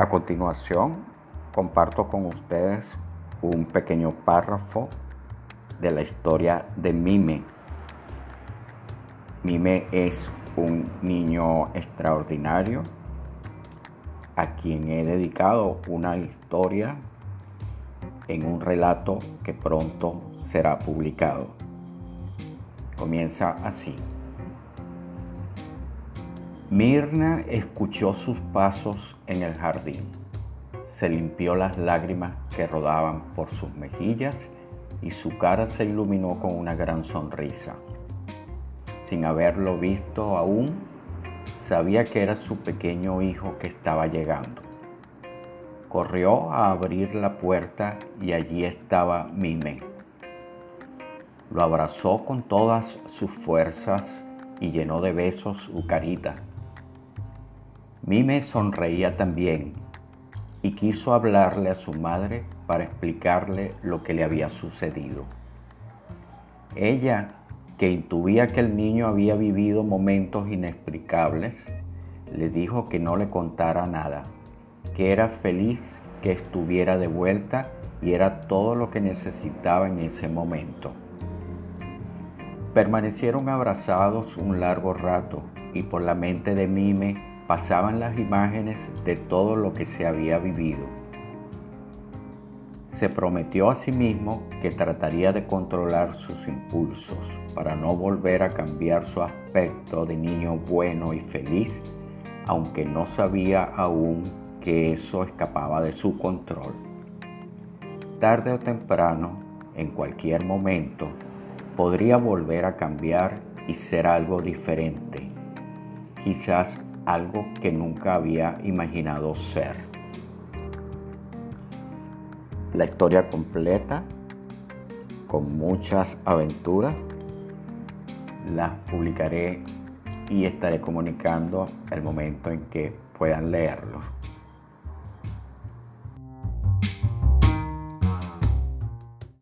A continuación, comparto con ustedes un pequeño párrafo de la historia de Mime. Mime es un niño extraordinario a quien he dedicado una historia en un relato que pronto será publicado. Comienza así. Mirna escuchó sus pasos en el jardín. Se limpió las lágrimas que rodaban por sus mejillas y su cara se iluminó con una gran sonrisa. Sin haberlo visto aún, sabía que era su pequeño hijo que estaba llegando. Corrió a abrir la puerta y allí estaba Mime. Lo abrazó con todas sus fuerzas y llenó de besos su carita Mime sonreía también y quiso hablarle a su madre para explicarle lo que le había sucedido. Ella, que intuía que el niño había vivido momentos inexplicables, le dijo que no le contara nada, que era feliz que estuviera de vuelta y era todo lo que necesitaba en ese momento. Permanecieron abrazados un largo rato y por la mente de Mime pasaban las imágenes de todo lo que se había vivido. Se prometió a sí mismo que trataría de controlar sus impulsos para no volver a cambiar su aspecto de niño bueno y feliz, aunque no sabía aún que eso escapaba de su control. Tarde o temprano, en cualquier momento, podría volver a cambiar y ser algo diferente, quizás algo que nunca había imaginado ser. La historia completa, con muchas aventuras, las publicaré y estaré comunicando el momento en que puedan leerlos.